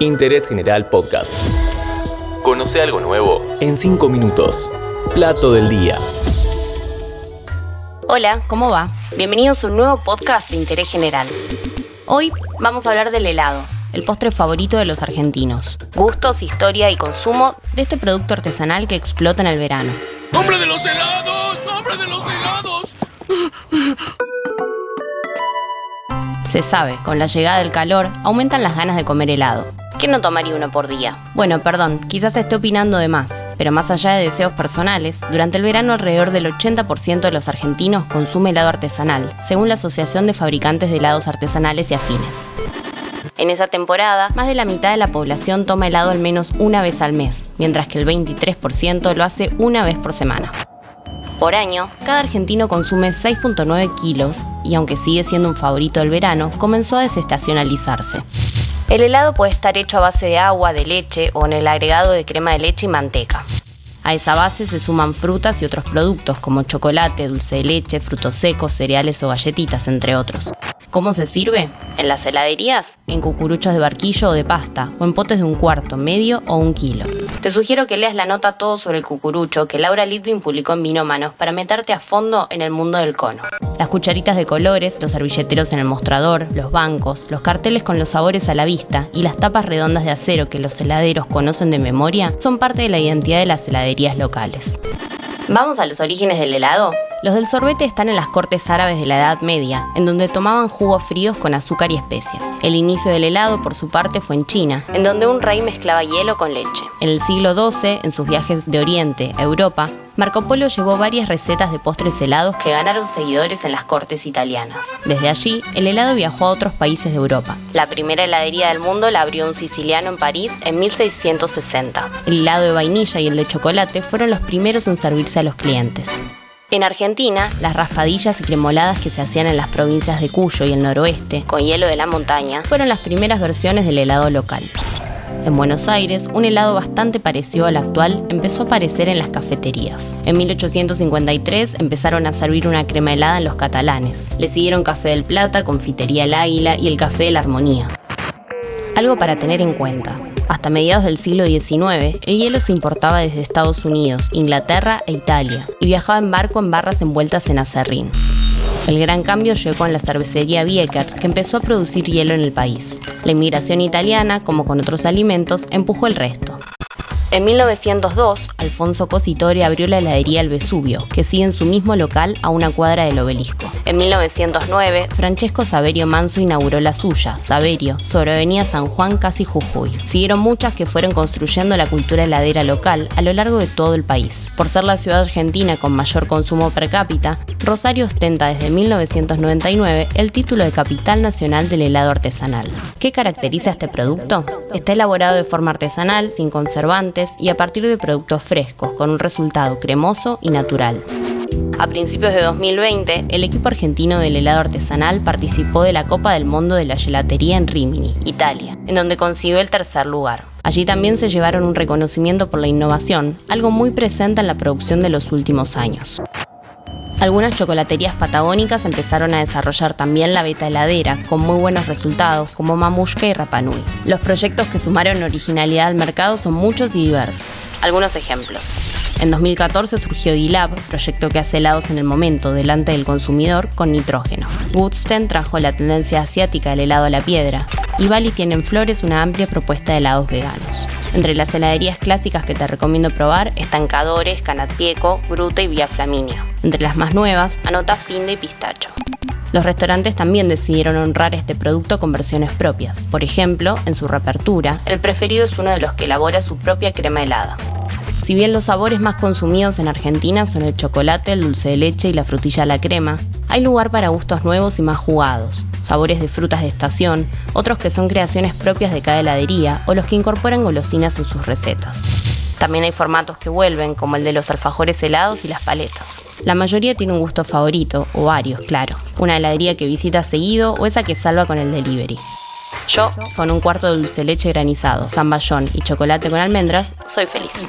Interés General Podcast. Conoce algo nuevo en 5 minutos. Plato del día. Hola, ¿cómo va? Bienvenidos a un nuevo podcast de Interés General. Hoy vamos a hablar del helado, el postre favorito de los argentinos. Gustos, historia y consumo de este producto artesanal que explota en el verano. ¡Hombre de los helados! ¡Hombre de los helados! Se sabe, con la llegada del calor aumentan las ganas de comer helado. ¿Quién no tomaría uno por día? Bueno, perdón, quizás esté opinando de más, pero más allá de deseos personales, durante el verano alrededor del 80% de los argentinos consume helado artesanal, según la Asociación de Fabricantes de Helados Artesanales y Afines. En esa temporada, más de la mitad de la población toma helado al menos una vez al mes, mientras que el 23% lo hace una vez por semana. Por año, cada argentino consume 6.9 kilos y aunque sigue siendo un favorito del verano, comenzó a desestacionalizarse. El helado puede estar hecho a base de agua, de leche o en el agregado de crema de leche y manteca. A esa base se suman frutas y otros productos como chocolate, dulce de leche, frutos secos, cereales o galletitas, entre otros. ¿Cómo se sirve? En las heladerías, en cucuruchos de barquillo o de pasta, o en potes de un cuarto, medio o un kilo. Te sugiero que leas la nota todo sobre el cucurucho que Laura Litvin publicó en Vino Manos para meterte a fondo en el mundo del cono. Las cucharitas de colores, los servilleteros en el mostrador, los bancos, los carteles con los sabores a la vista y las tapas redondas de acero que los heladeros conocen de memoria son parte de la identidad de las heladerías locales. ¿Vamos a los orígenes del helado? Los del sorbete están en las cortes árabes de la Edad Media, en donde tomaban jugos fríos con azúcar y especias. El inicio del helado, por su parte, fue en China, en donde un rey mezclaba hielo con leche. En el siglo XII, en sus viajes de Oriente a Europa, Marco Polo llevó varias recetas de postres helados que ganaron seguidores en las cortes italianas. Desde allí, el helado viajó a otros países de Europa. La primera heladería del mundo la abrió un siciliano en París en 1660. El helado de vainilla y el de chocolate fueron los primeros en servirse a los clientes. En Argentina, las raspadillas y cremoladas que se hacían en las provincias de Cuyo y el noroeste, con hielo de la montaña, fueron las primeras versiones del helado local. En Buenos Aires, un helado bastante parecido al actual empezó a aparecer en las cafeterías. En 1853 empezaron a servir una crema helada en los catalanes. Le siguieron Café del Plata, Confitería El Águila y el Café de la Armonía. Algo para tener en cuenta. Hasta mediados del siglo XIX, el hielo se importaba desde Estados Unidos, Inglaterra e Italia, y viajaba en barco en barras envueltas en acerrín. El gran cambio llegó con la cervecería Bieker, que empezó a producir hielo en el país. La inmigración italiana, como con otros alimentos, empujó el resto. En 1902, Alfonso Cositore abrió la heladería El Vesubio, que sigue en su mismo local a una cuadra del obelisco. En 1909, Francesco Saverio Manso inauguró la suya, Saverio, sobre Avenida San Juan, casi Jujuy. Siguieron muchas que fueron construyendo la cultura heladera local a lo largo de todo el país. Por ser la ciudad argentina con mayor consumo per cápita, Rosario ostenta desde 1999 el título de Capital Nacional del Helado Artesanal. ¿Qué caracteriza este producto? Está elaborado de forma artesanal, sin conservantes y a partir de productos frescos, con un resultado cremoso y natural. A principios de 2020, el equipo argentino del helado artesanal participó de la Copa del Mundo de la Gelatería en Rimini, Italia, en donde consiguió el tercer lugar. Allí también se llevaron un reconocimiento por la innovación, algo muy presente en la producción de los últimos años. Algunas chocolaterías patagónicas empezaron a desarrollar también la beta heladera, con muy buenos resultados, como Mamushka y Rapanui. Los proyectos que sumaron originalidad al mercado son muchos y diversos. Algunos ejemplos. En 2014 surgió D-Lab, proyecto que hace helados en el momento, delante del consumidor, con nitrógeno. Woodsten trajo la tendencia asiática del helado a la piedra. Y Bali tiene en Flores una amplia propuesta de helados veganos. Entre las heladerías clásicas que te recomiendo probar están Cadores, Canatieco, Gruta y Vía Flaminia. Entre las más nuevas, anota Finde y Pistacho. Los restaurantes también decidieron honrar este producto con versiones propias. Por ejemplo, en su reapertura, el preferido es uno de los que elabora su propia crema helada. Si bien los sabores más consumidos en Argentina son el chocolate, el dulce de leche y la frutilla a la crema, hay lugar para gustos nuevos y más jugados, sabores de frutas de estación, otros que son creaciones propias de cada heladería o los que incorporan golosinas en sus recetas. También hay formatos que vuelven, como el de los alfajores helados y las paletas. La mayoría tiene un gusto favorito, o varios, claro. Una heladería que visita seguido o esa que salva con el delivery. Yo, con un cuarto de dulce leche granizado, zamballón y chocolate con almendras, soy feliz.